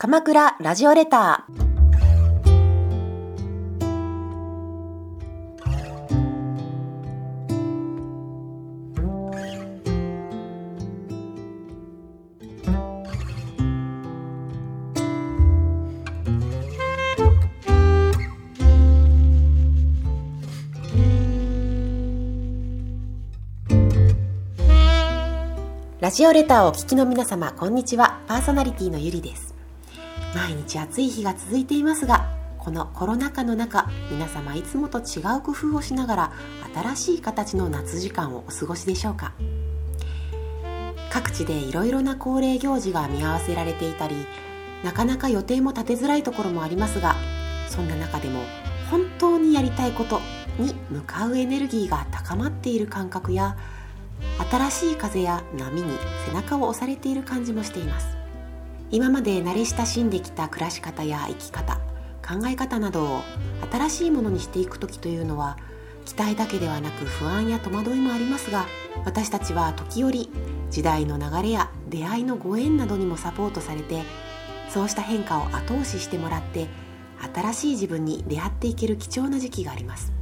鎌倉ラジオレター。ラジオレターをお聞きの皆様こんにちは。パーソナリティのゆりです。毎日暑い日が続いていますがこのコロナ禍の中皆様いつもと違う工夫をしながら新しい形の夏時間をお過ごしでしょうか。各地でいろいろな恒例行事が見合わせられていたりなかなか予定も立てづらいところもありますがそんな中でも本当にやりたいことに向かうエネルギーが高まっている感覚や新しい風や波に背中を押されている感じもしています。今まで慣れ親しんできた暮らし方や生き方考え方などを新しいものにしていく時というのは期待だけではなく不安や戸惑いもありますが私たちは時折時代の流れや出会いのご縁などにもサポートされてそうした変化を後押ししてもらって新しい自分に出会っていける貴重な時期があります。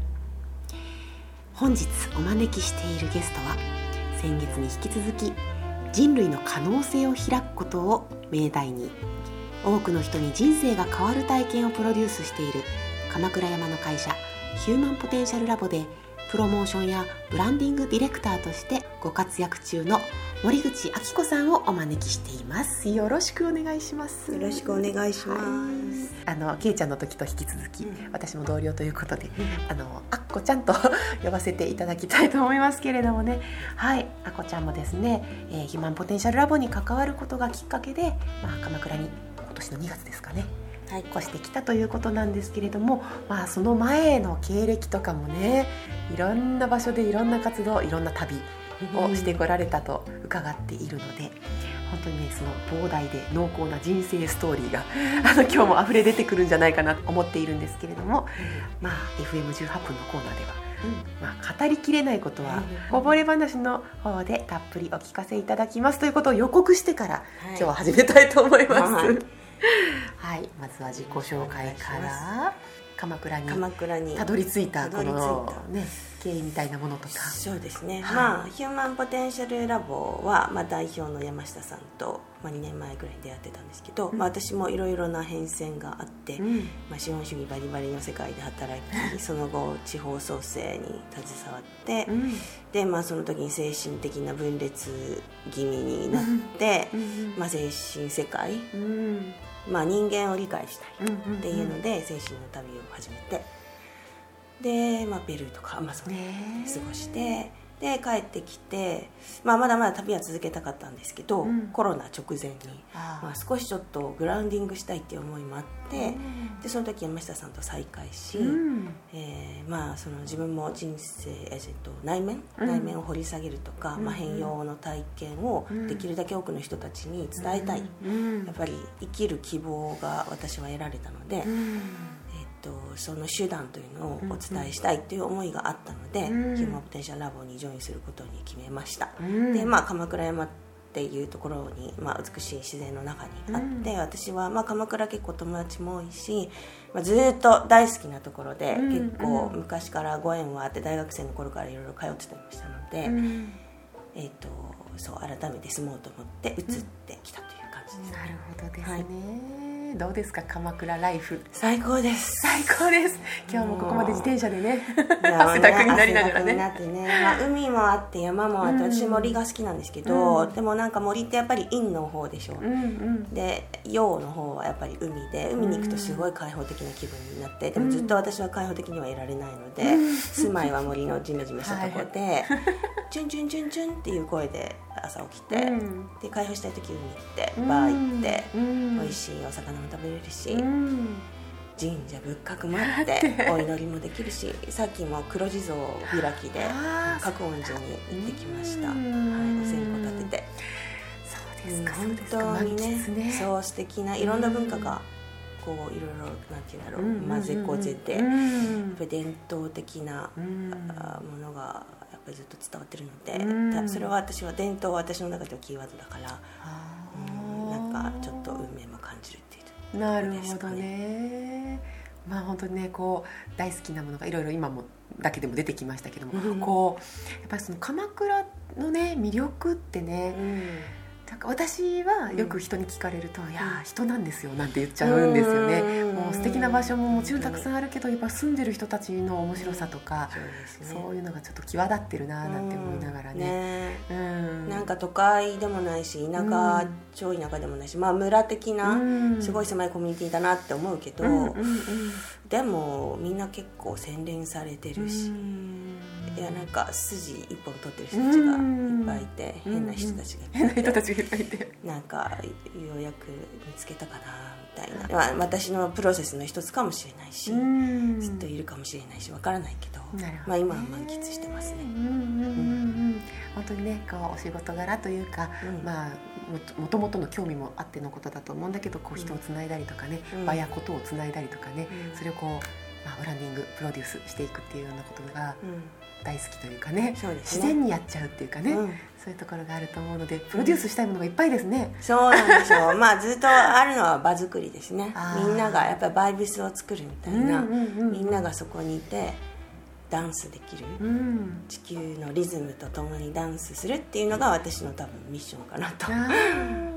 本日お招きしているゲストは先月に引き続き人類の可能性を開くことを命題に多くの人に人生が変わる体験をプロデュースしている鎌倉山の会社ヒューマンポテンシャルラボでプロモーションやブランディングディレクターとしてご活躍中の森口明子さんをお招きしています。よろしくお願いします。よろしくお願いします、はい、あのけいちゃんの時と引き続き、うん、私も同僚ということで、うん、あのあっこちゃんと 呼ばせていただきたいと思いますけれどもね。はい。あっこちゃんもですね、えー、ヒマンポテンシャルラボに関わることがきっかけで、まあ、鎌倉に今年の2月ですかねはい、越してきたということなんですけれども、まあ、その前の経歴とかもねいろんな場所でいろんな活動いろんな旅をしてこられたと伺っているので、本当にねその膨大で濃厚な人生ストーリーが あの今日も溢れ出てくるんじゃないかなと思っているんですけれども、まあ、FM18 分のコーナーでは。うん。まあ、語りきれないことはこぼれ話の方でたっぷりお聞かせいただきますということを予告してから、今日は始めたいと思います。はい。はい、まずは自己紹介から鎌倉に鎌倉にたどり着いたこのね経緯みたいなものとか。そうですね、はい、まあヒューマンポテンシャルラボは、まあ、代表の山下さんと、まあ、2年前ぐらいに出会ってたんですけど、うん、まあ、私もいろいろな変遷があって、うん、まあ、資本主義バリバリの世界で働きその後地方創生に携わって、うん、で、まあ、その時に精神的な分裂気味になって、まあ、精神世界、まあ、人間を理解したいっていうので、精神の旅を始めてで、まあ、ペルーとかアマゾンで過ごして。で帰ってきて、まあ、まだまだ旅は続けたかったんですけど、うん、コロナ直前にまあ、少しちょっとグラウンディングしたいっていう思いもあって、うん、でその時山下さんと再会し、うん、えー、まあ、その自分も人生、えー、と内面、内面を掘り下げるとか、まあ、変容の体験をできるだけ多くの人たちに伝えたい、やっぱり生きる希望が私は得られたので。と、その手段というのをお伝えしたいという思いがあったので、うん、ヒューマンポテンシャルラボにジョインすることに決めました、うん、でまあ鎌倉山っていうところに、まあ、美しい自然の中にあって、うん、私は、まあ、鎌倉結構友達も多いし、まあ、ずっと大好きなところで、結構昔からご縁はあって大学生の頃からいろいろ通ってたりましたので、えーと、そう改めて住もうと思って移ってきたという感じです、なるほどですね、はいどうですか鎌倉ライフ。最高です。最高です。今日もここまで自転車でね。汗だくになりながらね。なってね、まあ、海もあって山もあって、私森が好きなんですけど、うん、でもなんか森ってやっぱり陰の方でしょ、うんうん、で陽の方はやっぱり海で海に行くとすごい開放的な気分になって、でもずっと私は開放的にはいられないので、住まいは森のジメジメしたところで、はい、チュンチュンチュンチュンっていう声で朝起きて、うん、で開放したい時海行ってバー行って、うん、美味しいお魚も食べれるし、うん、神社仏閣もあってお祈りもできるしさっきも黒地蔵開きで覚音寺に行ってきました、はい、お線香立てて。そうですか本当にねね。そう素敵ないろんな文化が、こういろいろなんていうんだろう、混ぜこぜて、やっぱ伝統的な、ものがぱりずっと伝わってるので、それは私は伝統は私の中ではキーワードだから、うん、なんかちょっと運命も感じるっていうなるほどね。まあ本当にねこう大好きなものがいろいろ今もだけでも出てきましたけども、うん、こうやっぱりその鎌倉のね魅力ってね、うんなんか私はよく人に聞かれると「うん、いや人なんですよ」なんて言っちゃうんですよね。もう素敵な場所ももちろんたくさんあるけどやっぱ住んでる人たちの面白さとか、そういうのがちょっと際立ってるななんて思いながらね。うん、なんか都会でもないし田舎、超田舎でもないし、まあ、村的なすごい狭いコミュニティだなって思うけど、でもみんな結構洗練されてるし。いやなんか筋一本取ってる人たちがいっぱいいて変な人たちが変な人たちがいっぱいいて。なんかようやく見つけたかなみたいな、まあ、私のプロセスの一つかもしれないしずっといるかもしれないしわからないけどまあ、今は満喫してますね。本当にねこうお仕事柄というか、うん、まあもともとの興味もあってのことだと思うんだけどこう人をつないだりとかね、うん、場やことをつないだりとかね、うん、それをこう、まあ、ブランディングプロデュースしていくっていうようなことが大好きというかねね、自然にやっちゃうっていうかね、そういうところがあると思うのでプロデュースしたいものがいっぱいですね、そうなんですよ。まあずっとあるのは場作りですね。みんながやっぱりバイブスを作るみたいな、みんながそこにいてダンスできる、うん、地球のリズムとともにダンスするっていうのが私の多分ミッションかなと。勝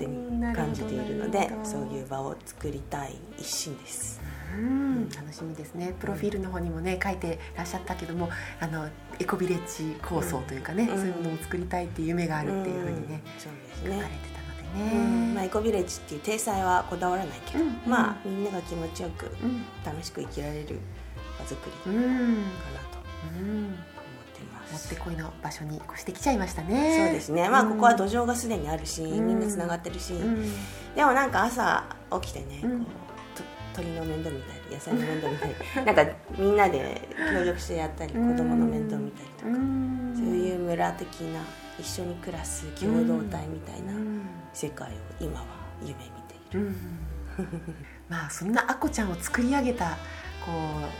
手に感じているのでそういう場を作りたい一心です。うん、楽しみですね。プロフィールの方にもね書いてらっしゃったけどもあのエコビレッジ構想というかね、うん、そういうものを作りたいっていう夢があるっていうふうにね、そうですね。書かれてたのでね、まあ、エコビレッジっていう体裁はこだわらないけど、まあみんなが気持ちよく楽しく生きられる場作りかなと。思ってます。もってこいの場所に越してきちゃいましたね。そうですね。まあここは土壌がすでにあるし、みんなつながってるし、でもなんか朝起きてね、こう鳥の面倒見たり野菜の面倒見たり なんかみんなで協力してやったり子供の面倒見たりとかそういう村的な一緒に暮らす共同体みたいな世界を今は夢見ている。まあそんなあこちゃんを作り上げたこ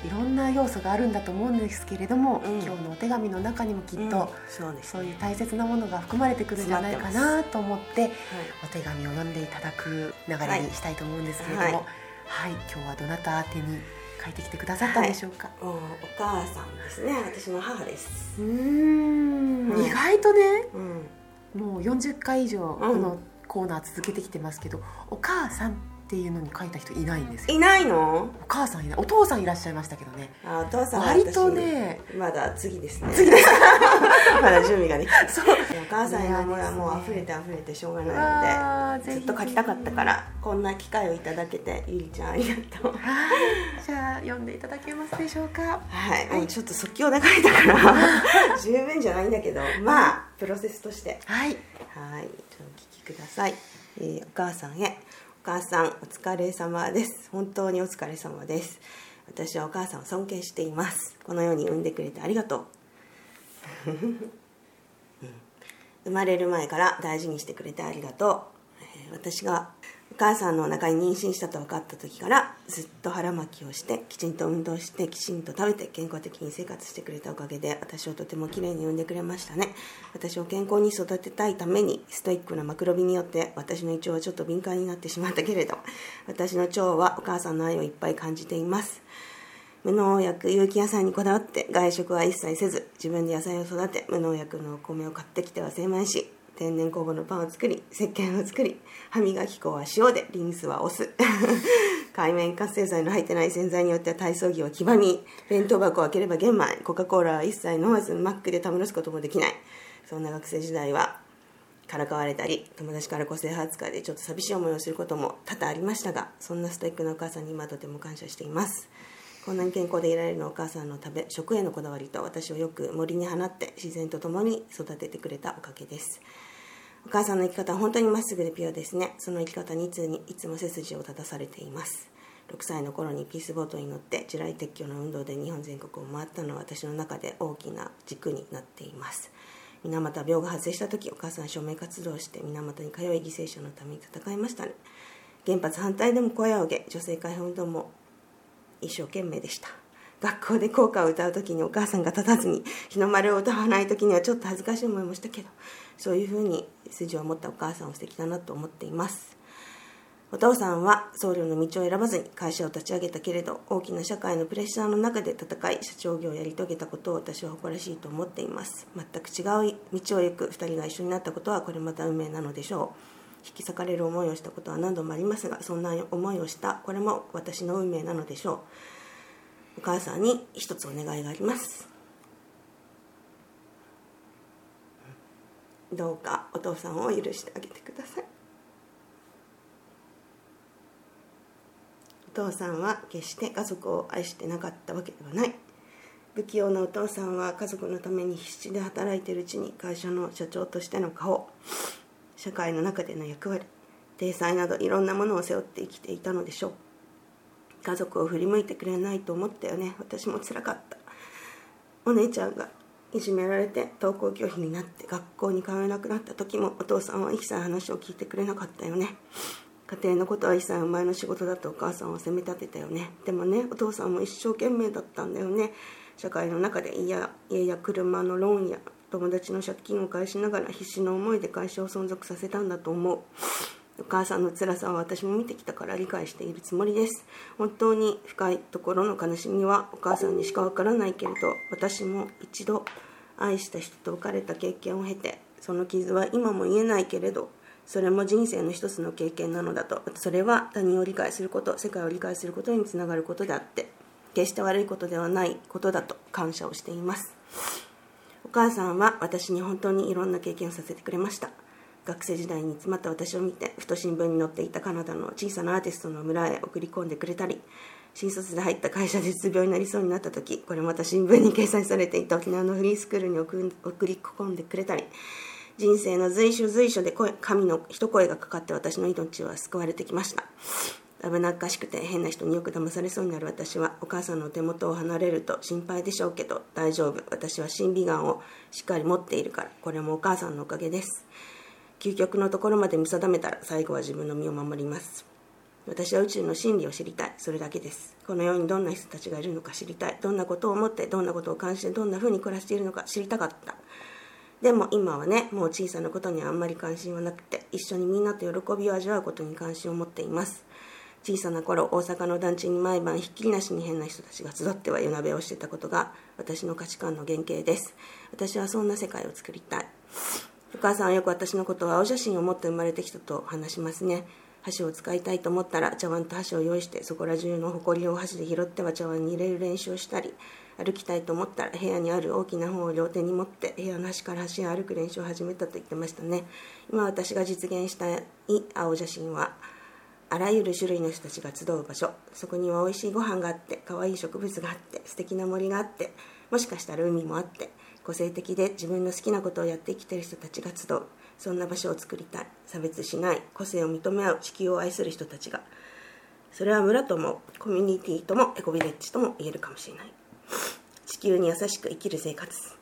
ういろんな要素があるんだと思うんですけれども、うん、今日のお手紙の中にもきっと、うん、そうね、そういう大切なものが含まれてくるんじゃないかなと思って、はい、お手紙を読んでいただく流れにしたいと思うんですけれども、はい、はい、今日はどなた宛てに書いてきてくださったんでしょうか、はい、お母さんですね。私の母です。うん、意外とね、もう40回以上このコーナー続けてきてますけど、お母さんっていうのに書いた人いないんですよ。いないの？お母さんいない。お父さんいらっしゃいましたけどね。あお父さん割とねまだ次ですね。次です。まだ準備がね。そう。お母さんやもうもう溢れて溢れてしょうがないのでずっと書きたかったからこんな機会をいただけてゆりちゃんありがとう。はいじゃあ読んでいただけますでしょうか。はい、はい、もうちょっと即興で書いたから 十分じゃないんだけどまあプロセスとして。はい。はい。お聞きください、えー、お母さんへお母さんお疲れ様です。本当にお疲れ様です。私はお母さんを尊敬しています。このように産んでくれてありがとう、生まれる前から大事にしてくれてありがとう。私がお母さんのお腹に妊娠したと分かった時からずっと腹巻きをしてきちんと運動してきちんと食べて健康的に生活してくれたおかげで私をとてもきれいに産んでくれましたね。私を健康に育てたいためにストイックなマクロビによって私の胃腸はちょっと敏感になってしまったけれど私の腸はお母さんの愛をいっぱい感じています。無農薬有機野菜にこだわって外食は一切せず自分で野菜を育て無農薬のお米を買ってきては精米し天然酵母のパンを作り石鹸を作り歯磨き粉は塩でリンスはお酢。海面活性剤の入ってない洗剤によっては体操着は黄ばみ弁当箱を開ければ玄米コカ・コーラは一切飲まずマックでたむろすこともできない。そんな学生時代はからかわれたり友達から個性派扱いでちょっと寂しい思いをすることも多々ありましたがそんなストイックなお母さんに今とても感謝しています。こんなに健康でいられるのお母さんの食べ食へのこだわりと私をよく森に放って自然と共に育ててくれたおかげです。お母さんの生き方は本当にまっすぐでピュアですね。その生き方にいつにいつも背筋を立たされています。6歳の頃にピースボートに乗って地雷撤去の運動で日本全国を回ったのは私の中で大きな軸になっています。水俣病が発生した時お母さん署名活動して水俣に通い犠牲者のために戦いましたね。原発反対でも声を上げ女性解放運動も一生懸命でした。学校で校歌を歌う時にお母さんが立たずに日の丸を歌わない時にはちょっと恥ずかしい思いもしたけどそういうふうに筋を持ったお母さんを素敵だなと思っています。お父さんは僧侶の道を選ばずに会社を立ち上げたけれど大きな社会のプレッシャーの中で戦い社長業をやり遂げたことを私は誇らしいと思っています。全く違う道を行く2人が一緒になったことはこれまた運命なのでしょう。引き裂かれる思いをしたことは何度もありますがそんな思いをしたこれも私の運命なのでしょう。お母さんに一つお願いがあります。どうかお父さんを許してあげてください。お父さんは決して家族を愛してなかったわけではない。不器用なお父さんは家族のために必死で働いているうちに会社の社長としての顔社会の中での役割体裁などいろんなものを背負って生きていたのでしょう。家族を振り向いてくれないと思ったよね。私もつらかった。お姉ちゃんがいじめられて登校拒否になって学校に通えなくなった時もお父さんは一切話を聞いてくれなかったよね。家庭のことは一切お前の仕事だとお母さんを責め立てたよね。でもねお父さんも一生懸命だったんだよね。社会の中で家や家や車のローンや友達の借金を返しながら必死の思いで会社を存続させたんだと思う。お母さんの辛さは私も見てきたから理解しているつもりです。本当に深いところの悲しみはお母さんにしかわからないけれど私も一度愛した人と別れた経験を経てその傷は今も言えないけれどそれも人生の一つの経験なのだと。それは他人を理解すること世界を理解することにつながることであって決して悪いことではないことだと感謝をしています。お母さんは私に本当にいろんな経験をさせてくれました。学生時代に詰まった私を見てふと新聞に載っていたカナダの小さなアーティストの村へ送り込んでくれたり新卒で入った会社でう病になりそうになった時これまた新聞に掲載されていた沖縄のフリースクールに送り込んでくれたり人生の随所随所で声神の一声がかかって私の命は救われてきました。危なっかしくて変な人によく騙されそうになる私はお母さんの手元を離れると心配でしょうけど大丈夫。私は審美眼をしっかり持っているからこれもお母さんのおかげです。究極のところまで見定めたら最後は自分の身を守ります。私は宇宙の真理を知りたい。それだけです。この世にどんな人たちがいるのか知りたい。どんなことを思ってどんなことを感じてどんな風に暮らしているのか知りたかった。でも今はねもう小さなことにあんまり関心はなくて一緒にみんなと喜びを味わうことに関心を持っています。小さな頃大阪の団地に毎晩ひっきりなしに変な人たちが集っては夜鍋をしてたことが私の価値観の原型です。私はそんな世界を作りたい。お母さんはよく私のことは青写真を持って生まれてきたと話しますね。箸を使いたいと思ったら茶碗と箸を用意してそこら中の埃を箸で拾っては茶碗に入れる練習をしたり歩きたいと思ったら部屋にある大きな本を両手に持って部屋の端から端へ歩く練習を始めたと言ってましたね。今私が実現したい青写真はあらゆる種類の人たちが集う場所。そこには美味しいご飯があって可愛い植物があって素敵な森があってもしかしたら海もあって個性的で自分の好きなことをやってきてる人たちが集う。そんな場所を作りたい。差別しない。個性を認め合う地球を愛する人たちが。それは村ともコミュニティともエコビレッジとも言えるかもしれない。地球に優しく生きる生活。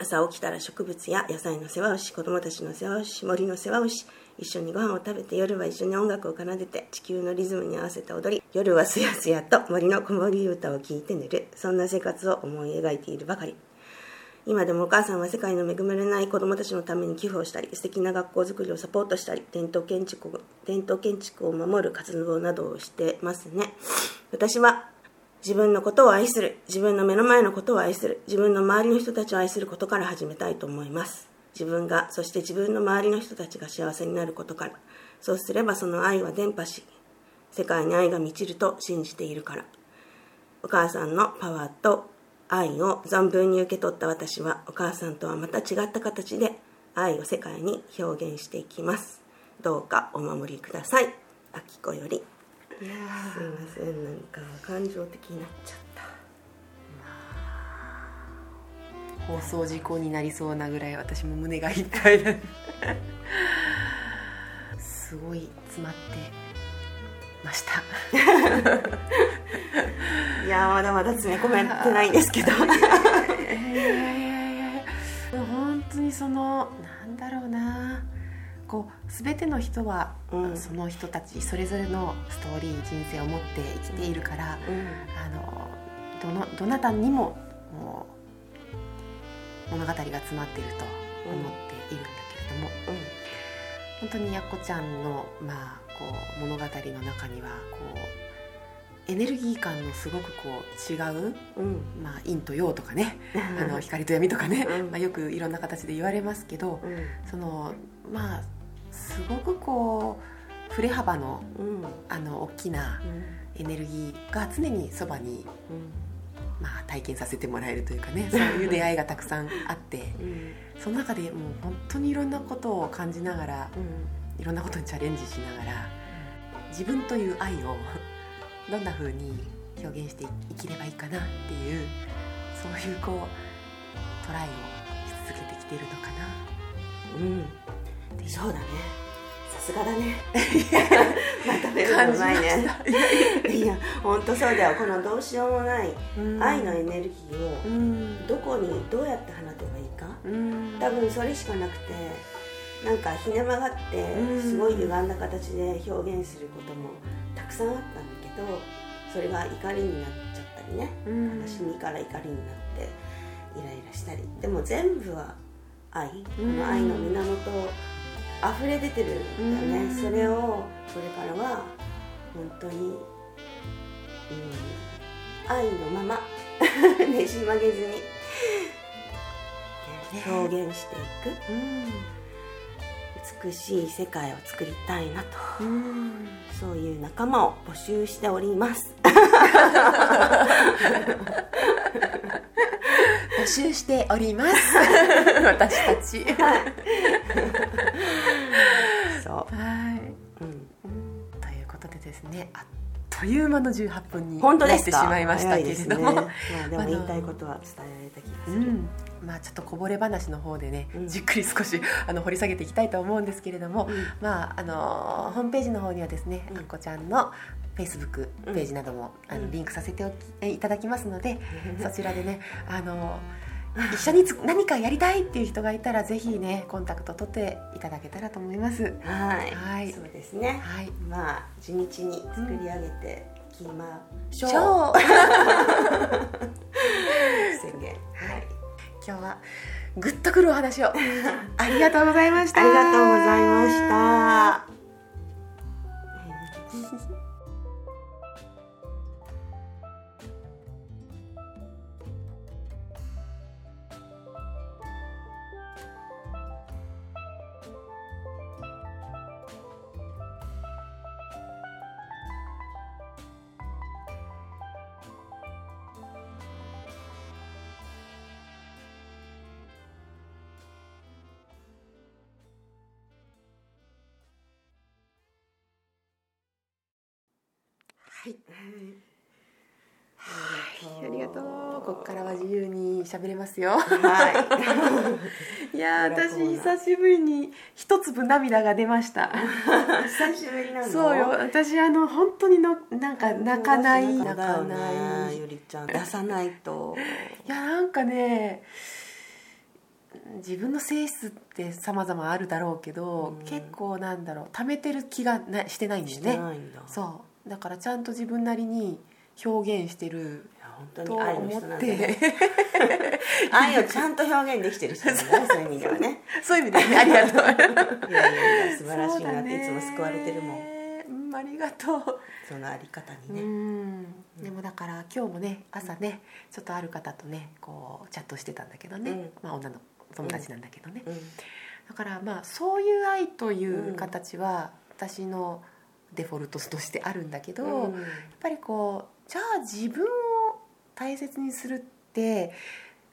朝起きたら植物や野菜の世話をし子供たちの世話をし森の世話をし一緒にご飯を食べて夜は一緒に音楽を奏でて地球のリズムに合わせて踊り夜はすやすやと森の子守歌を聴いて寝る。そんな生活を思い描いているばかり。今でもお母さんは世界の恵まれない子供たちのために寄付をしたり素敵な学校づくりをサポートしたり伝統建築伝統建築を守る活動などをしてますね。私は自分のことを愛する自分の目の前のことを愛する自分の周りの人たちを愛することから始めたいと思います。自分がそして自分の周りの人たちが幸せになることからそうすればその愛は伝播し世界に愛が満ちると信じているから。お母さんのパワーと愛を存分に受け取った私はお母さんとはまた違った形で愛を世界に表現していきます。どうかお守りください。あきこより。すいませんなんか感情的になっちゃった。放送事故になりそうなぐらい私も胸がいっぱいだ すごい詰まってました。いやまだまだ詰め込めてないんですけど。いやいやいやいや本当にそのなんだろうな。こう全ての人は、うん、その人たちそれぞれのストーリー人生を持って生きているから、うん、あのどのどなたにももう物語が詰まっていると思っているんだけれども、うん、本当にやっこちゃんの、まあ、こう物語の中にはこうエネルギー感のすごくこう違う、うん。まあ、陰と陽とかねあの光と闇とかね、うん。まあ、よくいろんな形で言われますけどそのまあすごくこう振れ幅のあの大きなエネルギーが常にそばに、まあ、体験させてもらえるというかねそういう出会いがたくさんあってうん。その中でもう本当にいろんなことを感じながらうんいろんなことにチャレンジしながら自分という愛を どんな風に表現して生きればいいかなっていうそういうこうトライをし続けてきてるのかな。うん。そうだね。さすがだね。まとめるのうまいね。た。いや本当そうだよ。このどうしようもないうん。愛のエネルギーをうん。どこにどうやって放てばいいか。うん。多分それしかなくてなんかひね曲がってうん。すごい歪んだ形で表現することもたくさんあったんだけどそれが怒りになっちゃったりねうん。悲しみから怒りになってイライラしたり。でも全部は愛。こうん。の愛の源溢れ出てるんだよね。うん。それをこれからは本当に、うん、愛のまま ねじ曲げずに、ね表現していく。うん美しい世界を作りたいなと。うん。そういう仲間を募集しております。募集しております。私たち。そう、はい。う。ん、ということでですねあっという間の18分に本当なってしまいましたけれども、ね。まあ、でも言いたいことは伝えられた気がする、うんまあちょっとこぼれ話の方でね、うん。じっくり少しあの掘り下げていきたいと思うんですけれども、うん。まああのホームページの方にはですね、うん。あっこちゃんのフェイスブックページなども、あうん。のリンクさせておきえいただきますので、そちらでねあの一緒につ 何かやりたいっていう人がいたらぜひねコンタクト取っていただけたらと思います。はい、はい。そうですね。はい。まあ地道に作り上げていきましょう、超 宣言。はい今日はグッとくるお話を ありがとうございました。ありがとうございました はい。ありがとう。ここからは自由に喋れますよ。はい やー、私久しぶりに一粒涙が出ました。久しぶりなのそうよ。私あの本当にのなんか泣かない泣泣かかなないい。ゆりちゃん出さないといやなんかね。自分の性質って様々あるだろうけど、うん結構なんだろう溜めてる気がなしてないんだしてよねないんだそうだからちゃんと自分なりに表現してる本当とに愛の人なんだね。て。愛をちゃんと表現できてる人なんだね そういう意味ではね。そういう意味でねありがとう。いやいやいや素晴らしいなっていつも救われてるもん。うんありがとう。そのあり方にうね、ん。でもだから今日もね朝ねちょっとある方とねこうチャットしてたんだけどね、うん。まあ女の友達なんだけどね、うん。だからまあそういう愛という形は私のデフォルトとしてあるんだけど、やっぱりこうじゃあ自分を大切にするって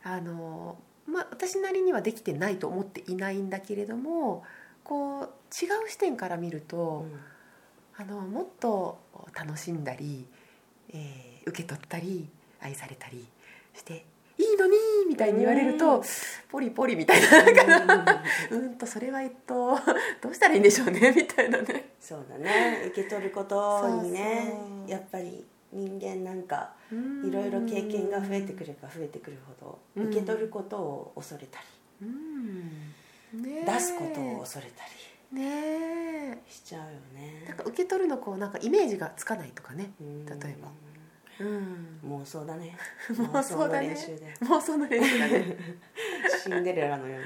あの、まあ、私なりにはできてないと思っていないんだけれどもこう違う視点から見ると、あのもっと楽しんだり、えー受け取ったり愛されたりしていいのにみたいに言われると、うん。ポリポリみたいなうん。とそれはえっとどうしたらいいんでしょうねみたいなね。そうだね。受け取ることにねやっぱり人間なんかいいろいろ経験が増えてくれば増えてくるほうん。ど受け取ることを恐れたうん。ねり出すことを恐れたりねえ。しちゃうよね。なんか受け取るのこうなんかイメージがつかないとかねうん。例えば。うん 妄想だね。妄想だね。練習で。妄想の練習だね。シンデレラのよう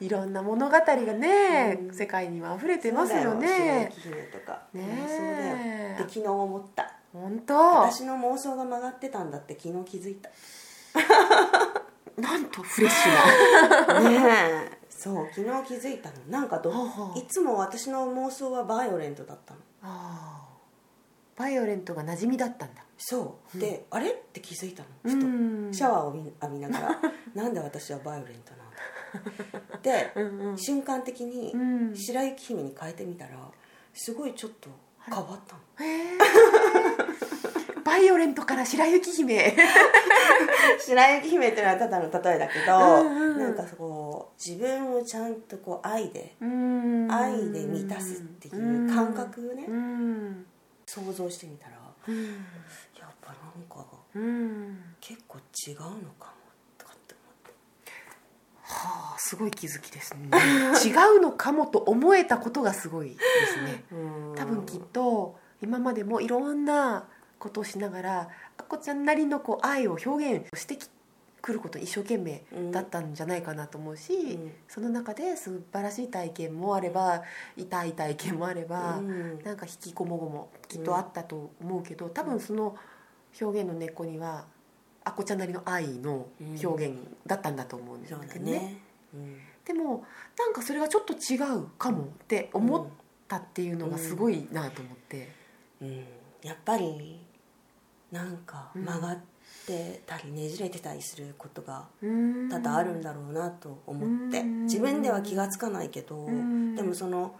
にいろんな物語がね、うん。世界には溢れてますよそうだね白雪姫とか。ね妄想だよ。で昨日思った。本当？私の妄想が曲がってたんだって昨日気づいた。なんとフレッシュな。ねえ。そう昨日気づいたの。なんかどいつも私の妄想はバイオレントだったの。あーバイオレントが馴染みだったんだ。そう。で、あれ？って気づいたの。ふと、うん。シャワーを浴びながら。なんで私はバイオレントなんだ。で、うんうん。瞬間的にうん。白雪姫に変えてみたらすごいちょっと変わったの。バイオレントから白雪姫。白雪姫っていうのはただの例えだけど、うんうん。なんかこう自分をちゃんとこう愛でうん。愛で満たすっていう感覚をねうん想像してみたらうん。やっぱなんかうん。結構違うのかもとかって思って。はあすごい気づきですね。違うのかもと思えたことがすごいですね。多分きっと今までもいろんなことをしながらあこちゃんなりのこう愛を表現してきくることに一生懸命だったんじゃないかなと思うし、うん。その中で素晴らしい体験もあれば痛い体験もあれば、うん。なんか引きこもごもきっとあったと思うけど多分その表現の根っこにはあこちゃんなりの愛の表現だったんだと思うんでだけどね。ね。うん。でもなんかそれがちょっと違うかもって思ったっていうのがすごいなと思って、うん。やっぱりなんか曲がってたりねじれてたりすることがうん。多々あるんだろうなと思って。うん。自分では気が付かないけどん。でもその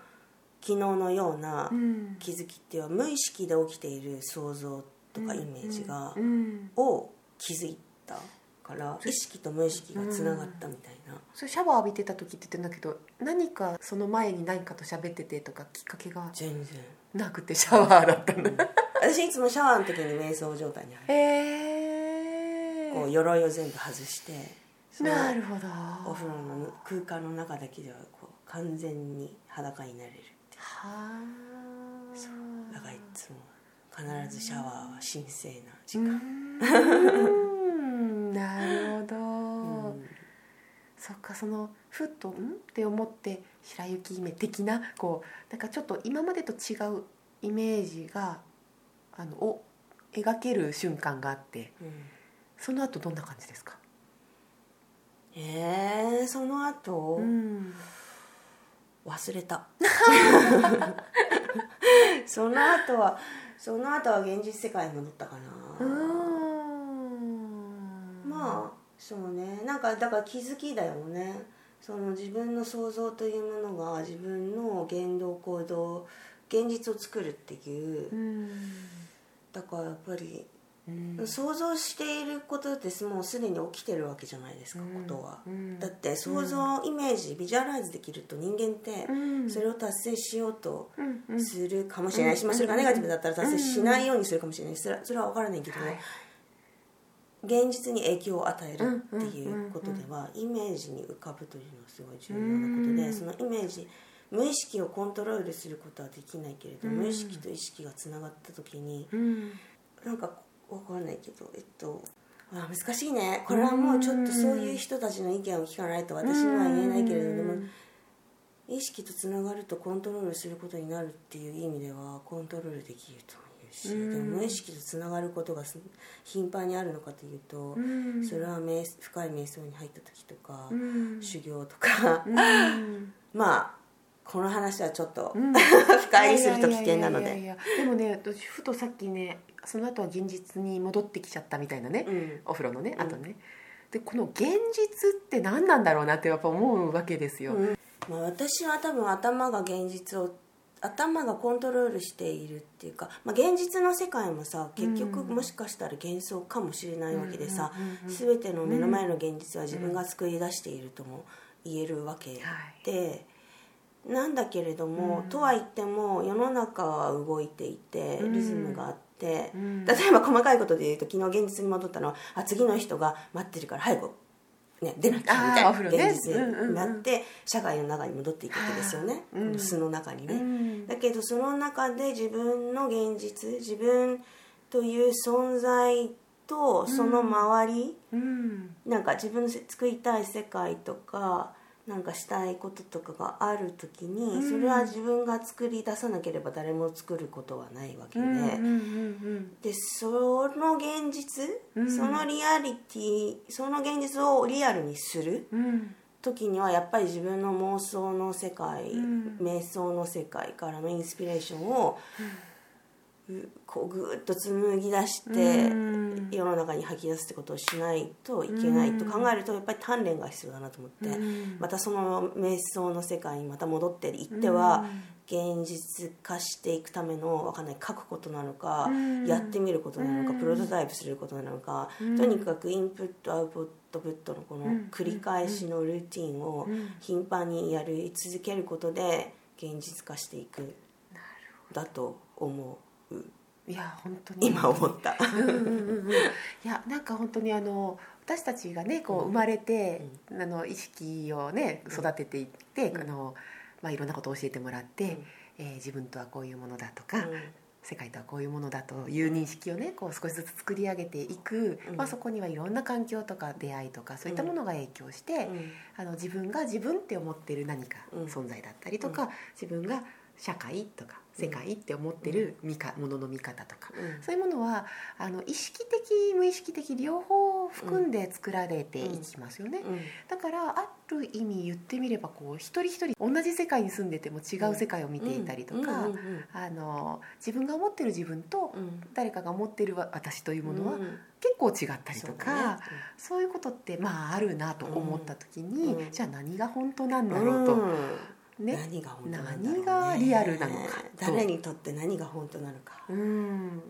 昨日のようなうん。気づきっていうのは無意識で起きている想像とかイメージがうん。を気づいたから意識と無意識がつながったみたいな。それシャワー浴びてた時って言ってんだけど何かその前に何かと喋っててとかきっかけが全然。なくてシャワーだったん。だ私いつもシャワーの時に瞑想状態に入る。へえこう鎧を全部外してなるほど。お風呂の空間の中だけではこう完全に裸になれるってはだからいつも必ずシャワーは神聖な時う間、ん。なるほど、うん。そっかそのふっと「ん?」って思って白雪姫的なこうなんかちょっと今までと違うイメージがあのを描ける瞬間があって。うんその後どんな感じですか、えー、その後、うん、忘れた。その後はその後は現実世界に戻ったかな、まあそうね。なんかだから気づきだよね。その自分の想像というものが自分の言動行動現実を作るっていう。うん。だからやっぱりうん。想像していることってもうすでに起きてるわけじゃないですか、うん。ことは、うん。だって想像、イメージビジュアライズできると人間ってうん。それを達成しようとするかもしれない。し、うんまあ、それがネガティブだったら達成しないようにするかもしれない。それはそれは分からないけど、はい。現実に影響を与えるっていうことではイメージに浮かぶというのはすごい重要なことでうんそのイメージ無意識をコントロールすることはできないけれどうん。無意識と意識がつながった時にうん。なんか分からないけどえっとあ難しいね。これはもうちょっとそういう人たちの意見を聞かないと私には言えないけれどでも意識とつながるとコントロールすることになるっていう意味ではコントロールできるというし、うん。でも無意識とつながることがす頻繁にあるのかというと、うん。それは瞑深い瞑想に入った時とか、うん。修行とか、うん。まあこの話はちょっと、うん。深入りすると危険なので。でもね私ふとさっきねその後は現実に戻ってきちゃったみたいなね、うん。お風呂のねうん。あとね、でこの現実って何なんだろうなってやっぱ思うわけですよ、うん。まあ、私は多分頭が現実を頭がコントロールしているっていうか、まあ、現実の世界もさ結局うん。もしかしたら幻想かもしれないわけでさ、うんうんうんうん全ての目の前の現実は自分が作り出しているとも言えるわけはい。で、なんだけれども、うん。とは言っても世の中は動いていてうん。リズムがあって、うん。例えば細かいことで言うと昨日現実に戻ったのはあ次の人が待ってるから早く、ね、出なきゃみたいな現実になって、社会の中に戻っていくわけですよね、うん。この中にね、うん。だけどその中で自分の現実自分という存在とその周り、うん。なんか自分の作りたい世界とかなんかしたいこととかがある時に、うん。それは自分が作り出さなければ誰も作ることはないわけで、でその現実、うん。そのリアリティその現実をリアルにする時にはやっぱり自分の妄想の世界、うん。瞑想の世界からのインスピレーションを、うこうぐーっと紡ぎ出して、うん。世の中に吐き出すってことをしないといけないと考えるとやっぱり鍛錬が必要だなと思って、うん。またその瞑想の世界にまた戻っていっては、現実化していくためのわかんない書くことなのか、うん。やってみることなのか、うん。プロトタイプすることなのか、うん。とにかくインプットアウトプットのこのうん。繰り返しのルーティンをうん。頻繁にやり続けることで現実化していく。だと思ういや本当に。今思った。うんうんうんうん。いやなんか本当にあの私たちがねこう生まれて、あの意識をね育てていって、うん。あのまあ、いろんなことを教えてもらって、うん。えー自分とはこういうものだとか、うん。世界とはこういうものだという認識をねこう少しずつ作り上げていく、うん。まあ、そこにはいろんな環境とか出会いとかそういったものが影響して、うん。あの自分が自分って思ってる何かうん。存在だったりとか、自分が社会とか世界って思ってる見かものの見方とか、うん。そういうものはあの意識的無意識的両方含んで作られていきますよね、うん。だからある意味言ってみればこう一人一人同じ世界に住んでても違う世界を見ていたりとか、自分が思ってる自分とうん。誰かが思ってる私というものはうん。結構違ったりとか、そうだね。いうことってまああるなと思った時に、うん。じゃあ何が本当なんだろうと、うんね。何が本当なんだろうね。何がリアルなのかと。誰にとって何が本当なのか。うん。っ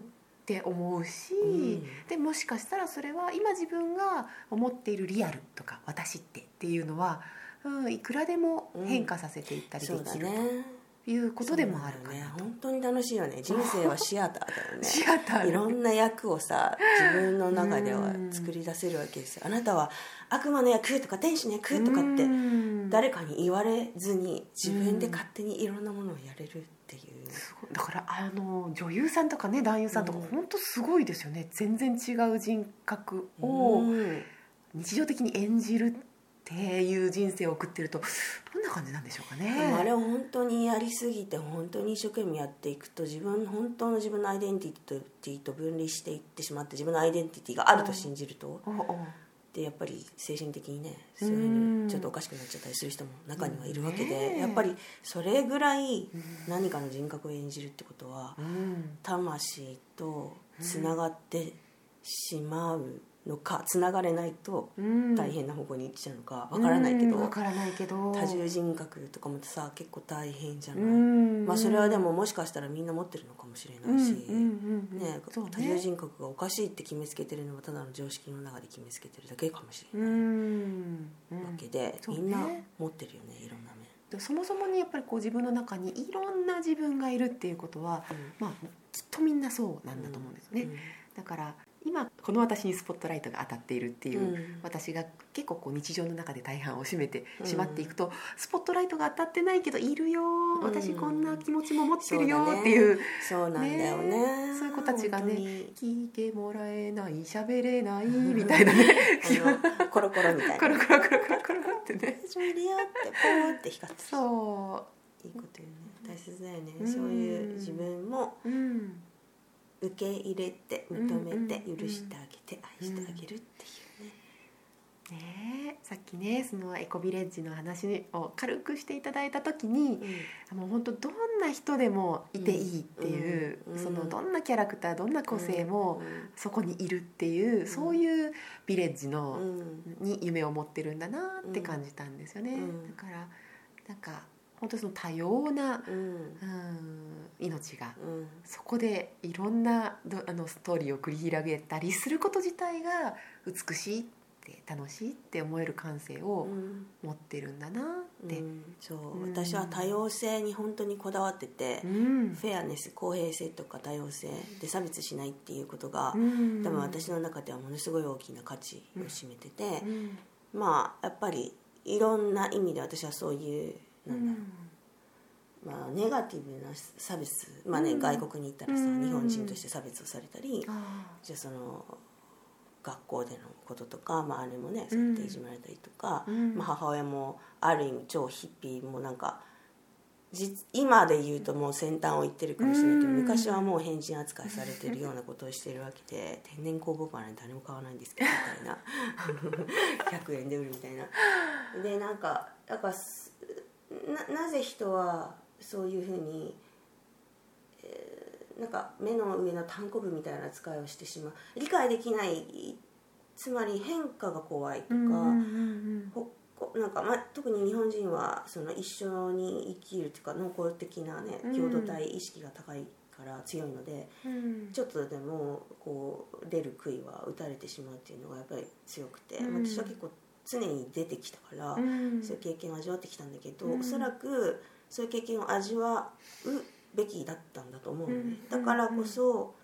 て思うし、うん。でもしかしたらそれは今自分が思っているリアルとか私ってっていうのは、うん、いくらでも変化させていったりできるね。ということでもあるね。本当に楽しいよね。人生はシアターだよね。シアターいろんな役をさ自分の中では作り出せるわけですよ。あなたは悪魔の役とか天使の役とかってうん。誰かに言われずに自分で勝手にいろんなものをやれるっていう。だからあの女優さんとかね男優さんとかうん。本当すごいですよね。全然違う人格をうん。日常的に演じるっていう人生を送ってるとどんな感じなんでしょうかね。あれを本当にやりすぎて本当に一生懸命やっていくと自分本当の自分のアイデンティティと分離していってしまって自分のアイデンティティがあると信じるとでやっぱり精神的にねそういうにちょっとおかしくなっちゃったりする人も中にはいるわけで、やっぱりそれぐらい何かの人格を演じるってことはうん。魂とつながってしまうのかつながれないとうん。大変な方向に行っちゃうのかわからないけど。からないけど。多重人格とかもさ結構大変じゃない、うん。まあ、それはでももしかしたらみんな持ってるのかもしれないし、ね多重人格がおかしいって決めつけてるのはただの常識の中で決めつけてるだけかもしれうないわけで、みんな持ってるよねいろんな面。でそもそもにやっぱりこう自分の中にいろんな自分がいるっていうことは、まあ、きっとみんなそうなんだと思うんですね、だから今この私にスポットライトが当たっているっていう、うん。私が結構こう日常の中で大半を占めてしまっていくと、スポットライトが当たってないけどいるよ私こんな気持ちも持ってるよっていう、そうなんだよね。ねそういう子たちがね聞いてもらえない喋れないみたいなね。コロコロみたいな。コロコロコロコロコロってね始めるよってポーって光ってそいいこと言うね大切だよね、うんそういう自分もううん受け入れて認めてうん許してあげて愛してあげるっていうね、ねえ。さっきねそのエコビレッジの話を軽くしていただいた時にもう本当どんな人でもいていいっていう、うんそのどんなキャラクターどんな個性もそこにいるっていう、ん。そういうビレッジうの、ん。に夢を持ってるんだなって感じたんですよね、うん。だからなんか本当その多様な、うん。うん、命がうん。そこでいろんなどあのストーリーを繰り広げたりすること自体が美しいって楽しいって思える感性うをん。持ってるんだなって、うん。そう、うん。私は多様性に本当にこだわってて、うん。フェアネス公平性とか多様性で差別しないっていうことが、うん。多分私の中ではものすごい大きな価値を占めてて、うん。まあやっぱりいろんな意味で私はそういうなん。だろう、まあ、ネガティブな差別、まあね、うん。外国に行ったらさ、うん。日本人として差別をされたり、あじゃあその学校でのこととか、まあ、あれもねそうやっていじめられたりとか、うん。まあ、母親もある意味超ヒッピーもなんか実今で言うともう先端を行ってるかもしれないけど、うん。昔はもう変人扱いされてるようなことをしてるわけで天然酵母花誰も買わないんですけどみたいな。100円で売るみたいな。でなんかだからすななぜ人はそういうふうに、えーなんか目の上の単行部みたいな扱いをしてしまう。理解できないつまり変化が怖いとか、うんうんうんほこなんか、まあ、特に日本人はその一緒に生きるというか濃厚的なねうん。共同体意識が高いから強いので、うん。ちょっとでもこう出る杭は打たれてしまうっていうのがやっぱり強くて、うん。私は結構常に出てきたから、うん。そういう経験を味わってきたんだけど、うん。おそらくそういう経験を味わうべきだったんだと思うのね、うん。だからこそ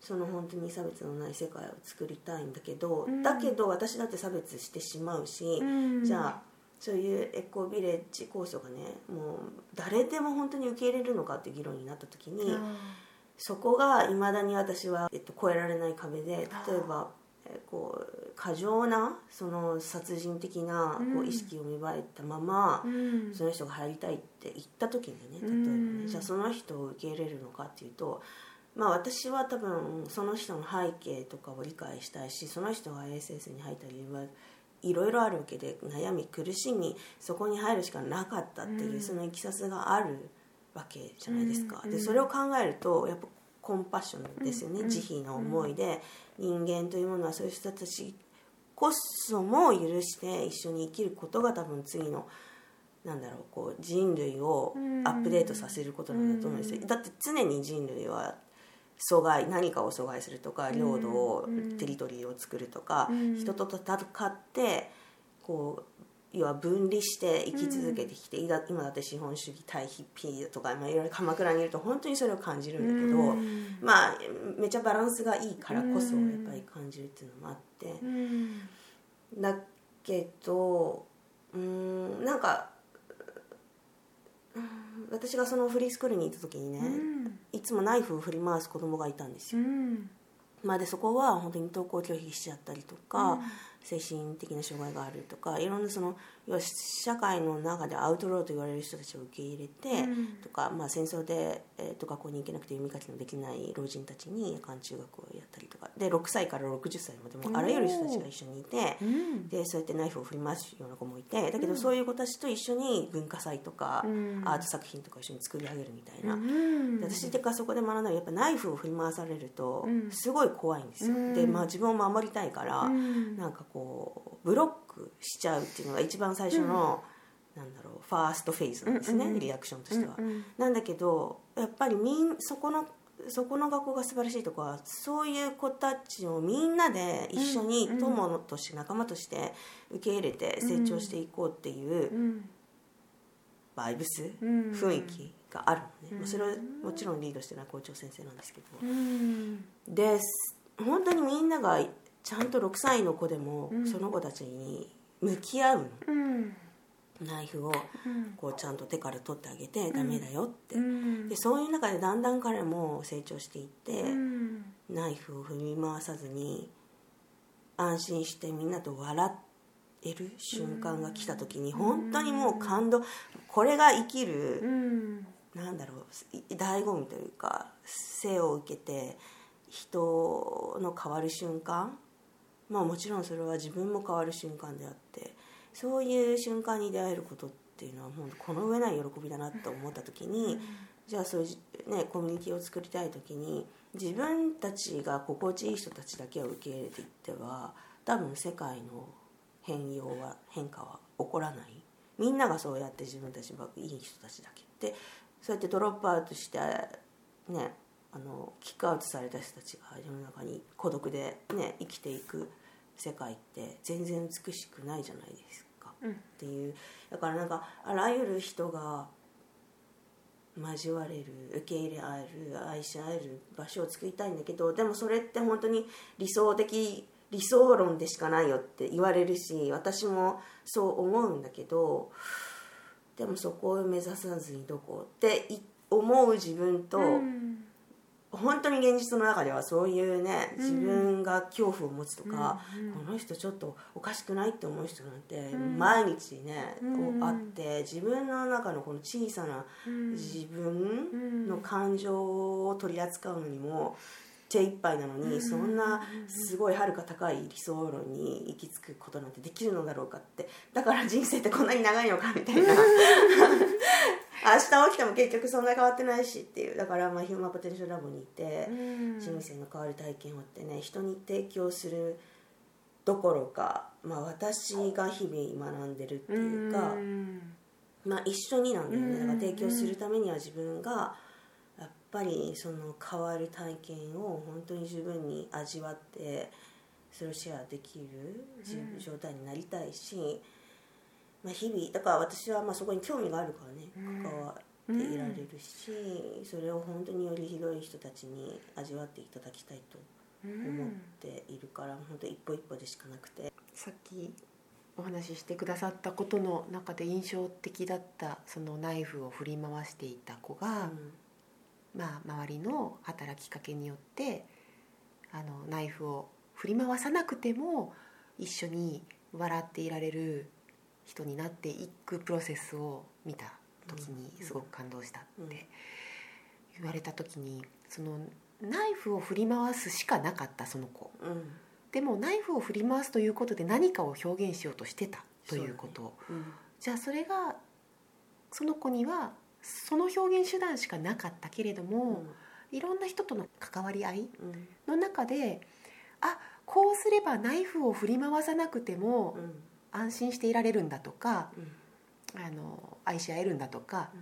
その本当に差別のない世界を作りたいんだけど、うん。だけど私だって差別してしまうし、うん。じゃあそういうエコービレッジ構想がねもう誰でも本当に受け入れるのかっていう議論になった時に、そこがいまだに私は、えっと、越えられない壁で例えば、えーこう過剰なその殺人的なこううん意識を芽生えたまま、うん。その人が入りたいって言った時にね例えばうんねじゃあその人を受け入れるのかっていうと。まあ、私は多分その人の背景とかを理解したいしその人が ASS に入った理由はいろいろあるわけで悩み苦しみそこに入るしかなかったっていう、うん。そのいきさつがあるわけじゃないですか、うん。でそれを考えるとやっぱコンパッションですよね、うん慈悲の思いで。人間というものはそういう人たちこそも許して一緒に生きることが多分次のなんだろうこう人類をアップデートさせることなんだと思うんですよ、うん。だって常に人類は阻害何かを阻害するとか領土を、うん。テリトリーを作るとか、うん。人と戦ってこう要は分離して生き続けてきて、いだ今だって資本主義対ヒッピーとか、まあ、いろいろ鎌倉にいると本当にそれを感じるんだけど、うん。まあめちゃバランスがいいからこそやっぱり感じるっていうのもあって。うん。だけどうーんなんかうん私がそのフリースクールに行った時にね、うん。いつもナイフを振り回す子供がいたんですよ、うん。まあ、でそこは本当に登校拒否しちゃったりとか、精神的な障害があるとかいろんなその要は社会の中でアウトローと言われる人たちを受け入れて、うん。とか、まあ、戦争で、えー、と学校に行けなくて読み書きのできない老人たちに夜間中学をやったりとか。で6歳から60歳までもあらゆる人たちが一緒にいて。うん。でそうやってナイフを振り回すような子もいてだけどそういう子たちと一緒に文化祭とか、うん。アート作品とか一緒に作り上げるみたいな、うん。で私がそこで学んだのはやっぱナイフを振り回されるとうん。すごい怖いんですよ、うん。で、まあ、自分を守りたいから、うん。なんかこうブロックしちゃうっていうのが一番最初の、なんだろうファーストフェーズなんですね、うんうんリアクションとしては、うんうん。なんだけどやっぱりみんそこのそこの学校が素晴らしいところはそういう子たちをみんなで一緒にうん友として仲間として受け入れて成長していこうっていううんバイブス、うん。雰囲気があるのね、うん。まあそれはもちろんリードしてるのは校長先生なんですけど、うん。です。本当にみんながちゃんと6歳の子でもうん。その子たちに向き合うの、うん。ナイフをうん。こうちゃんと手から取ってあげてダメだよって、うん。でそういう中でだんだん彼も成長していって、うん。ナイフを振り回さずに安心してみんなと笑える瞬間が来た時に本当にもう感動。これが生きるうん。なんだろうい醍醐味というか生を受けて人の変わる瞬間まあもちろんそれは自分も変わる瞬間であってそういう瞬間に出会えることっていうのは本当この上ない喜びだなと思った時に、じゃあそういう、ね、コミュニティを作りたい時に自分たちが心地いい人たちだけを受け入れていっては多分世界の変容は変化は起こらない。みんながそうやって自分たちがいい人たちだけでそうやってドロップアウトしてねあのキックアウトされた人たちが世の中に孤独で、ね、生きていく世界って全然美しくないじゃないですか、うん。っていう。だからなんかあらゆる人が交われる受け入れ合える愛し合える場所を作りたいんだけどでもそれって本当に理想的理想論でしかないよって言われるし私もそう思うんだけどでもそこを目指さずにどこって思う自分と、うん本当に現実の中ではそういうねうん。自分が恐怖を持つとか、うんこの人ちょっとおかしくないって思う人なんてん。毎日ね、うんこうあって自分の中のこの小さなうん。自分の感情を取り扱うのにも手一杯なのに、うん。そんなすごいはるか高い理想論に行き着くことなんてできるのだろうかって。だから人生ってこんなに長いのかみたいな 明日起きても結局そんな変わってないしっていう。だからまあヒューマンポテンシャルラボにいて、うん。人生の変わる体験をってね人に提供するどころか、まあ、私が日々学んでるっていうか、うん。まあ、一緒になんだよね。うん。だから提供するためには自分がやっぱりその変わる体験を本当に十分に味わってそれをシェアできる状態になりたいし、まあ、日々だから私はまあそこに興味があるからねうん。関わっていられるし、それを本当により広い人たちに味わっていただきたいとうん思っているから、本当一歩一歩でしかなくて。さっきお話ししてくださったことの中で印象的だったそのナイフを振り回していた子が、まあ、周りの働きかけによってあのナイフを振り回さなくても一緒に笑っていられる人になっていくプロセスを見た時にすごく感動したって言われた時にそのナイフを振り回すしかなかったその子。うん。うんでもナイフを振り回すということで何かを表現しようとしてたということ。うん。じゃあそれがその子にはその表現手段しかなかったけれども、いろんな人との関わり合いうん。の中であこうすればナイフを振り回さなくてもうん安心していられるんだとかうん。あの愛し合えるんだとかうん。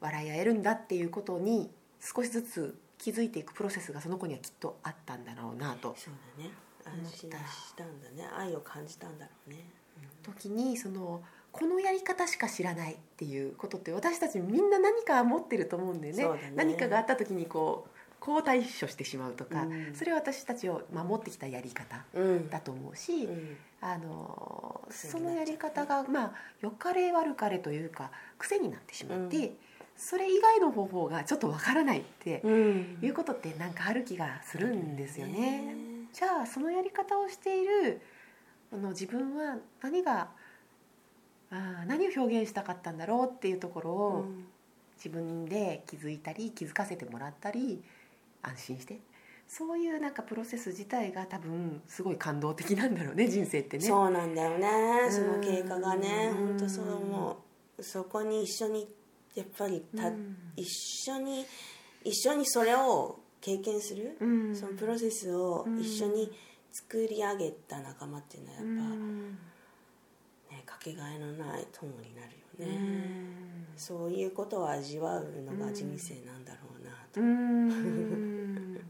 笑い合えるんだっていうことに少しずつ気づいていくプロセスがその子にはきっとあったんだろうなとそうだね。安思心したんだね。愛を感じたんだろうね、時にそのこのやり方しか知らないっていうことって私たちみんな何か持ってると思うんだよね。ね。何かがあった時にこうこう対処してしまうとか、うん。それは私たちを守ってきたやり方うん。だと思うし、うんあの癖そのやり方がまあ良かれ悪かれというか癖になってしまって、うん。それ以外の方法がちょっとわからないってうん。いうことってなんかある気がするんですよね。ね。じゃあそのやり方をしているあの自分は何があー何を表現したかったんだろうっていうところうをん。自分で気づいたり気づかせてもらったり安心してそういうなんかプロセス自体が多分すごい感動的なんだろうね人生ってね。そうなんだよね。ん。その経過がね。うん本当そう思う。そこに一緒にやっぱりた、うん。一緒に一緒にそれを経験する、うん。そのプロセスを一緒に作り上げた仲間っていうのはやっぱ、うん。ね、かけがえのない友になるうよね、ん。そういうことを味わうのが人生なんだろうなと、うん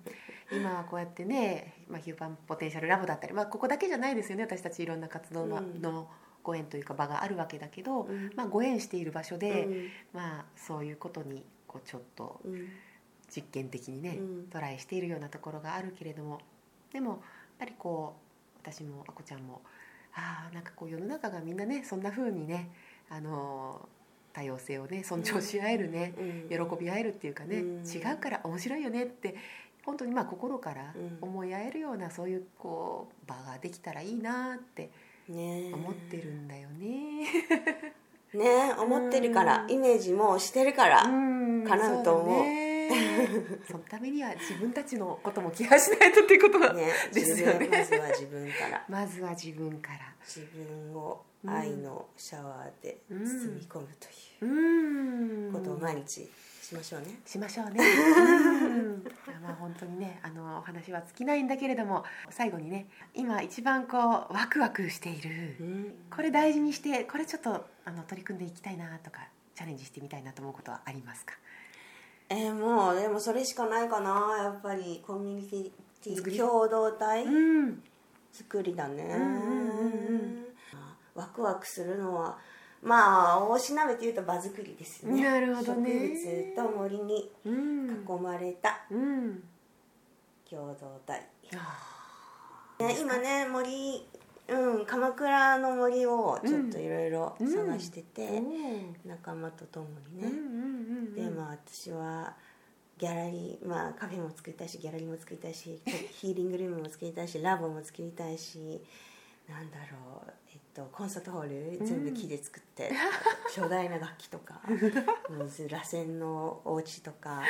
今はこうやってね、まあ、ヒューマンポテンシャルラボだったり、まあ、ここだけじゃないですよね私たちいろんな活動の,、うん。のご縁というか場があるわけだけど、うん。まあ、ご縁している場所で、うん。まあ、そういうことにこうちょっとうん実験的にね、うん。トライしているようなところがあるけれどもでもやっぱりこう私もあこちゃんもああなんかこう世の中がみんなねそんな風にねあの多様性をね尊重し合えるね、うん。喜び合えるっていうかね、うん。違うから面白いよねって本当にまあ心からうん。思い合えるようなそういうこう場ができたらいいなってね思ってるんだよね。ね思ってるから、うん。イメージもしてるから、うん。叶うと思う。そ のためには自分たちのこともケアしないとっていうことは、ねですよね。まずは自分から。まずは自分から。自分を愛のシャワーで包み込むとういうん。ことを毎日しましょうね、しましょうね。うん。まあ本当にねあのお話は尽きないんだけれども最後にね今一番こうワクワクしている、うん。これ大事にしてこれちょっとあの取り組んでいきたいなとかチャレンジしてみたいなと思うことはありますか？えーもうでもそれしかないかな。やっぱりコミュニティ共同体うん。作りだね、ワクワクするのはまあ大しなべて言うと場作りですよね。なるほどね。植物と森にうん。囲まれたうん。共同体、あね、今ね森うん、鎌倉の森をちょっといろいろ探してて、うん仲間と共にね、うんうんうん。でまあ私はギャラリーまあカフェも作りたいしギャラリーも作りたいし ヒーリングルームも作りたいしラボも作りたいしなんだろう、と、コンサートホール全部木で作って、巨大な楽器とか もう螺旋のお家とか、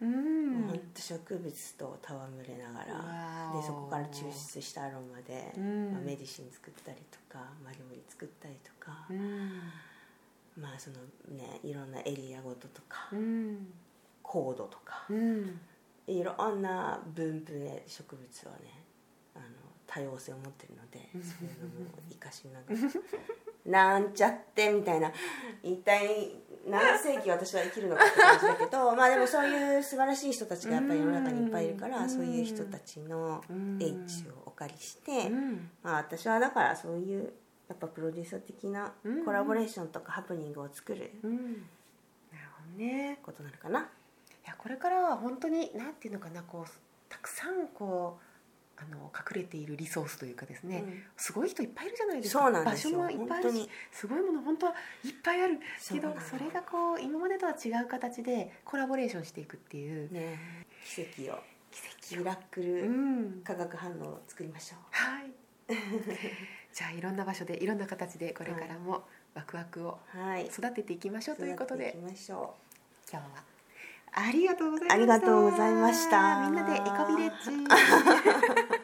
うん。もうほんと植物と戯れながらでそこから抽出したアロマで、うん。まあ、メディシン作ったりとか、まあ、料理作ったりとか、うん。まあそのねいろんなエリアごととか、うん。コードとか。うん。いろんな分布で植物はね多様性を持ってるのでそういうのも生かしながら。なんちゃってみたいな。一体何世紀私は生きるのかって感じだけど まあでもそういう素晴らしい人たちがやっぱり世の中にいっぱいいるかうん。らそういう人たちのうん英知をお借りしてうん。まあ私はだからそういうやっぱプロデューサー的なうん。コラボレーションとかハプニングを作るうん。なるほどね。ことなのかな。いやこれからは本当になんていうのかなこうたくさんこうあの隠れているリソースというかですね、うん。すごい人いっぱいいるじゃないですか。そうなんですよ。場所もいっぱいあるしすごいもの本当はいっぱいあるけどそれがこう今までとは違う形でコラボレーションしていくっていう。ね奇跡を。奇ミラクル、うん。化学反応を作りましょう。はい。じゃあいろんな場所でいろんな形でこれからもワクワクをはい育てていきましょうということで。育てていきましょ今日はありがとうございました。ありがとうございました。みんなでエコビレッジ